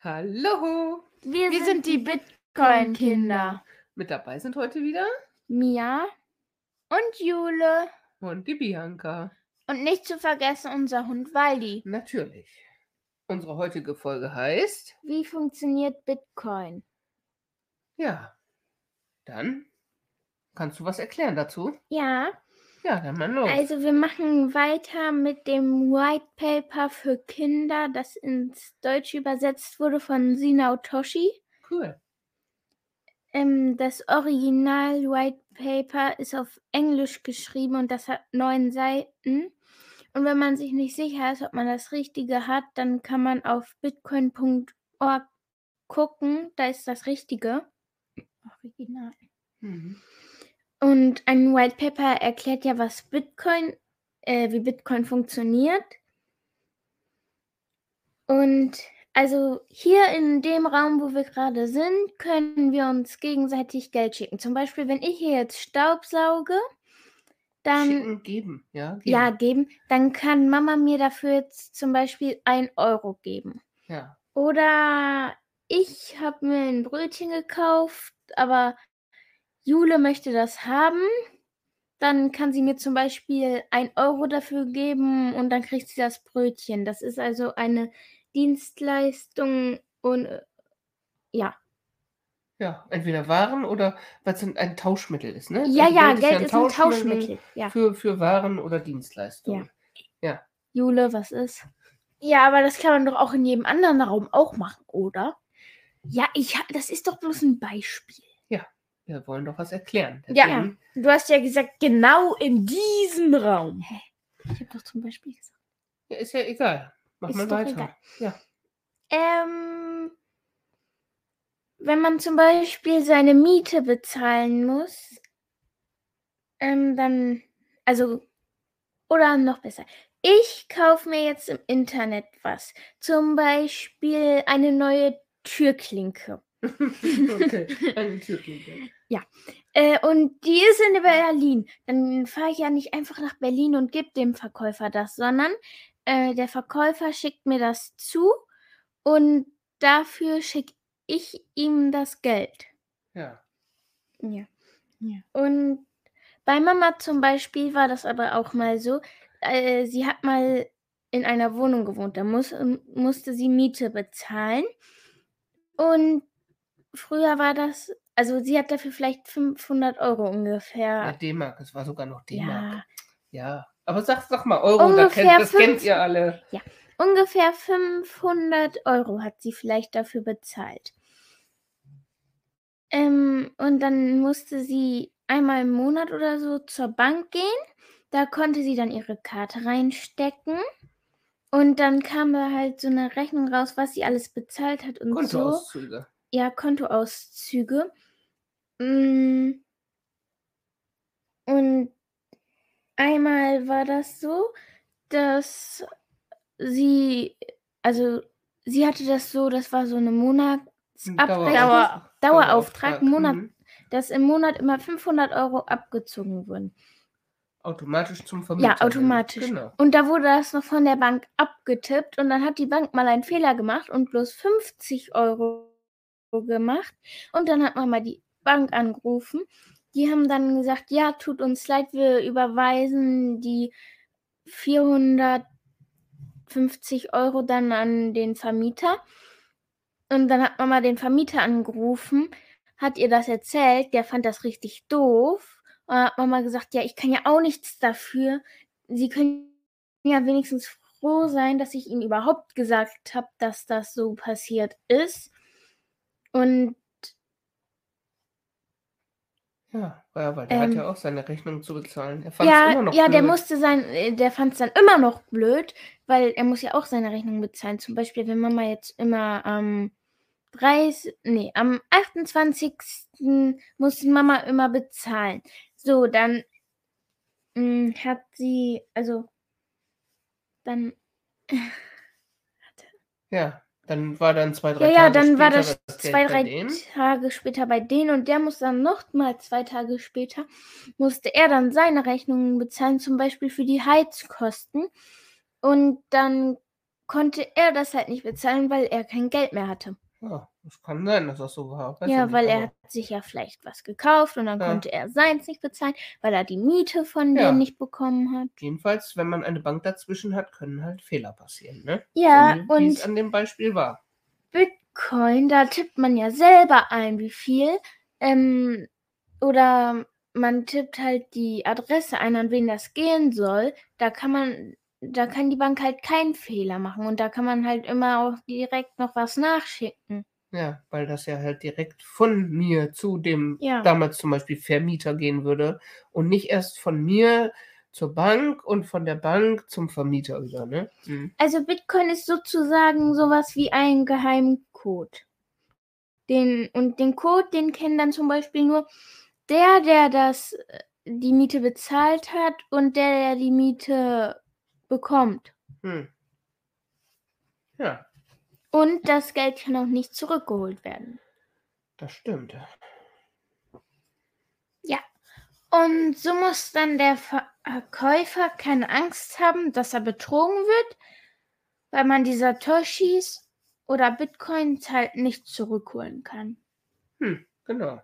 Hallo! Wir, Wir sind die Bitcoin-Kinder. Mit dabei sind heute wieder Mia und Jule. Und die Bianca. Und nicht zu vergessen unser Hund Waldi. Natürlich. Unsere heutige Folge heißt Wie funktioniert Bitcoin? Ja. Dann kannst du was erklären dazu? Ja. Ja, dann mal los. Also wir machen weiter mit dem White Paper für Kinder, das ins Deutsche übersetzt wurde von Sina Otoshi. Cool. Ähm, das Original White Paper ist auf Englisch geschrieben und das hat neun Seiten. Und wenn man sich nicht sicher ist, ob man das Richtige hat, dann kann man auf bitcoin.org gucken. Da ist das Richtige. Original. Mhm. Und ein White Paper erklärt ja, was Bitcoin, äh, wie Bitcoin funktioniert. Und also hier in dem Raum, wo wir gerade sind, können wir uns gegenseitig Geld schicken. Zum Beispiel, wenn ich hier jetzt Staubsauge, dann. Schicken, geben, ja. Geben. Ja, geben. Dann kann Mama mir dafür jetzt zum Beispiel ein Euro geben. Ja. Oder ich habe mir ein Brötchen gekauft, aber Jule möchte das haben, dann kann sie mir zum Beispiel ein Euro dafür geben und dann kriegt sie das Brötchen. Das ist also eine Dienstleistung und äh, ja. Ja, entweder Waren oder was ein Tauschmittel ist, ne? Ja, also ja, Geld, Geld ist, ein Tauschmittel, Tauschmittel ja. für, für Waren oder Dienstleistungen. Ja. ja. Jule, was ist? Ja, aber das kann man doch auch in jedem anderen Raum auch machen, oder? Ja, ich das ist doch bloß ein Beispiel. Wir wollen doch was erklären. Deswegen... Ja, du hast ja gesagt, genau in diesem Raum. Hä? Ich habe doch zum Beispiel gesagt. Ja, ist ja egal. Mach ist mal weiter. Egal. Ja. Ähm, wenn man zum Beispiel seine Miete bezahlen muss, ähm, dann, also, oder noch besser. Ich kaufe mir jetzt im Internet was. Zum Beispiel eine neue Türklinke. okay, eine Türklinke. Ja. Äh, und die ist in Berlin. Dann fahre ich ja nicht einfach nach Berlin und gebe dem Verkäufer das, sondern äh, der Verkäufer schickt mir das zu und dafür schicke ich ihm das Geld. Ja. Ja. ja. Und bei Mama zum Beispiel war das aber auch mal so. Äh, sie hat mal in einer Wohnung gewohnt. Da muss, musste sie Miete bezahlen. Und früher war das also sie hat dafür vielleicht 500 Euro ungefähr. Ja, D-Mark, es war sogar noch D-Mark. Ja. ja. Aber sag, sag mal Euro, ungefähr da kennt, das fünf, kennt ihr alle. Ja, ungefähr 500 Euro hat sie vielleicht dafür bezahlt. Ähm, und dann musste sie einmal im Monat oder so zur Bank gehen. Da konnte sie dann ihre Karte reinstecken. Und dann kam da halt so eine Rechnung raus, was sie alles bezahlt hat und Kontoauszüge. Ja, Kontoauszüge. Mm. Und einmal war das so, dass sie, also sie hatte das so, das war so eine Monatsabrechnung, Dauer, Dauerauftrag, Monat, mhm. dass im Monat immer 500 Euro abgezogen wurden. Automatisch zum Vermieter. Ja, automatisch. Genau. Und da wurde das noch von der Bank abgetippt und dann hat die Bank mal einen Fehler gemacht und bloß 50 Euro gemacht. Und dann hat man mal die Bank angerufen. Die haben dann gesagt, ja, tut uns leid, wir überweisen die 450 Euro dann an den Vermieter. Und dann hat Mama den Vermieter angerufen, hat ihr das erzählt, der fand das richtig doof. Und hat Mama gesagt, ja, ich kann ja auch nichts dafür. Sie können ja wenigstens froh sein, dass ich ihnen überhaupt gesagt habe, dass das so passiert ist. Und ja, weil der ähm, hat ja auch seine Rechnung zu bezahlen. Er fand ja, immer noch ja, blöd. der musste sein, äh, der fand es dann immer noch blöd, weil er muss ja auch seine Rechnung bezahlen. Zum Beispiel, wenn Mama jetzt immer am 30, nee, am 28. muss Mama immer bezahlen. So, dann mh, hm, hat sie, also dann ja. Dann war dann zwei, drei ja, Tage ja, dann war das, das zwei, drei Tage später bei denen und der muss dann noch mal zwei Tage später, musste er dann seine Rechnungen bezahlen, zum Beispiel für die Heizkosten. Und dann konnte er das halt nicht bezahlen, weil er kein Geld mehr hatte. Ja, das kann sein, dass das so war. Weiß ja, weil er hat sich ja vielleicht was gekauft und dann ja. konnte er seins nicht bezahlen, weil er die Miete von ja. denen nicht bekommen hat. Jedenfalls, wenn man eine Bank dazwischen hat, können halt Fehler passieren, ne? Ja, so, wie, und es an dem Beispiel war. Bitcoin, da tippt man ja selber ein, wie viel. Ähm, oder man tippt halt die Adresse ein, an wen das gehen soll. Da kann man da kann die Bank halt keinen Fehler machen und da kann man halt immer auch direkt noch was nachschicken. Ja, weil das ja halt direkt von mir zu dem ja. damals zum Beispiel Vermieter gehen würde und nicht erst von mir zur Bank und von der Bank zum Vermieter wieder, ne? Mhm. Also Bitcoin ist sozusagen sowas wie ein Geheimcode. Den, und den Code, den kennen dann zum Beispiel nur der, der das, äh, die Miete bezahlt hat und der, der die Miete bekommt. Hm. Ja. Und das Geld kann auch nicht zurückgeholt werden. Das stimmt. Ja. Und so muss dann der Verkäufer keine Angst haben, dass er betrogen wird, weil man die Satoshis oder Bitcoins halt nicht zurückholen kann. Hm, genau.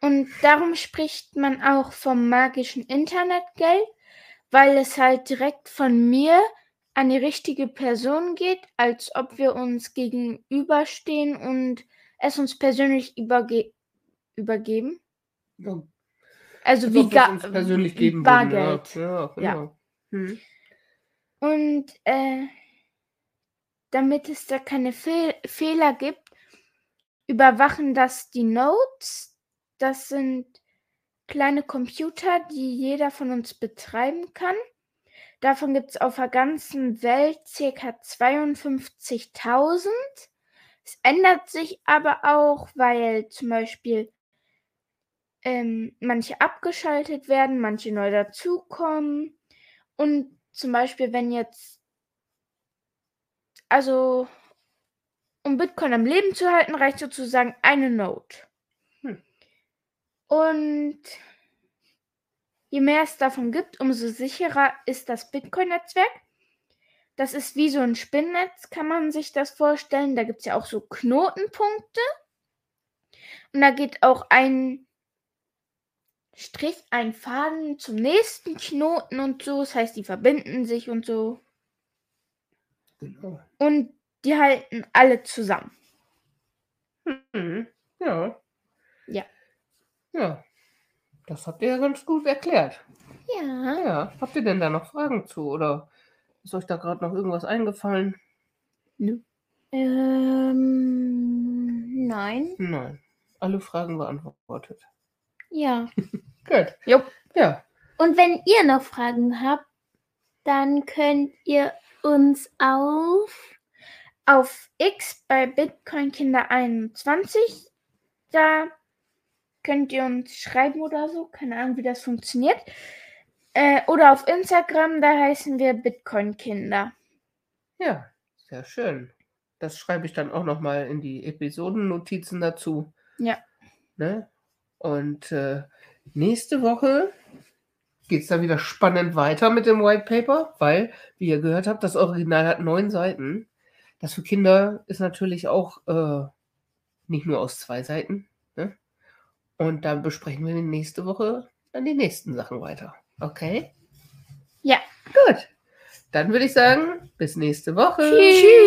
Und darum spricht man auch vom magischen Internetgeld, weil es halt direkt von mir an die richtige Person geht, als ob wir uns gegenüberstehen und es uns persönlich überge übergeben. Ja. Also, wie Ga uns persönlich geben Bargeld. Ja, ja, genau. ja. Hm. Und äh, damit es da keine Fehl Fehler gibt, überwachen das die Notes. Das sind kleine Computer, die jeder von uns betreiben kann. Davon gibt es auf der ganzen Welt ca. 52.000. Es ändert sich aber auch, weil zum Beispiel ähm, manche abgeschaltet werden, manche neu dazukommen. Und zum Beispiel, wenn jetzt, also um Bitcoin am Leben zu halten, reicht sozusagen eine Note. Und je mehr es davon gibt, umso sicherer ist das Bitcoin-Netzwerk. Das ist wie so ein Spinnnetz, kann man sich das vorstellen. Da gibt es ja auch so Knotenpunkte. Und da geht auch ein Strich, ein Faden zum nächsten Knoten und so. Das heißt, die verbinden sich und so. Genau. Und die halten alle zusammen. Mhm. Ja. Ja. Ja, das habt ihr ja ganz gut erklärt. Ja. Ja, habt ihr denn da noch Fragen zu oder ist euch da gerade noch irgendwas eingefallen? Nö. Ähm, nein. Nein. Alle Fragen beantwortet. Ja. Gut. Jo. Ja. Und wenn ihr noch Fragen habt, dann könnt ihr uns auf auf X bei Bitcoin Kinder 21 da könnt ihr uns schreiben oder so. Keine Ahnung, wie das funktioniert. Äh, oder auf Instagram, da heißen wir Bitcoin Kinder. Ja, sehr schön. Das schreibe ich dann auch nochmal in die Episodennotizen dazu. Ja. Ne? Und äh, nächste Woche geht es dann wieder spannend weiter mit dem White Paper, weil, wie ihr gehört habt, das Original hat neun Seiten. Das für Kinder ist natürlich auch äh, nicht nur aus zwei Seiten. Und dann besprechen wir nächste Woche dann die nächsten Sachen weiter. Okay? Ja. Gut. Dann würde ich sagen, bis nächste Woche. Tschüss.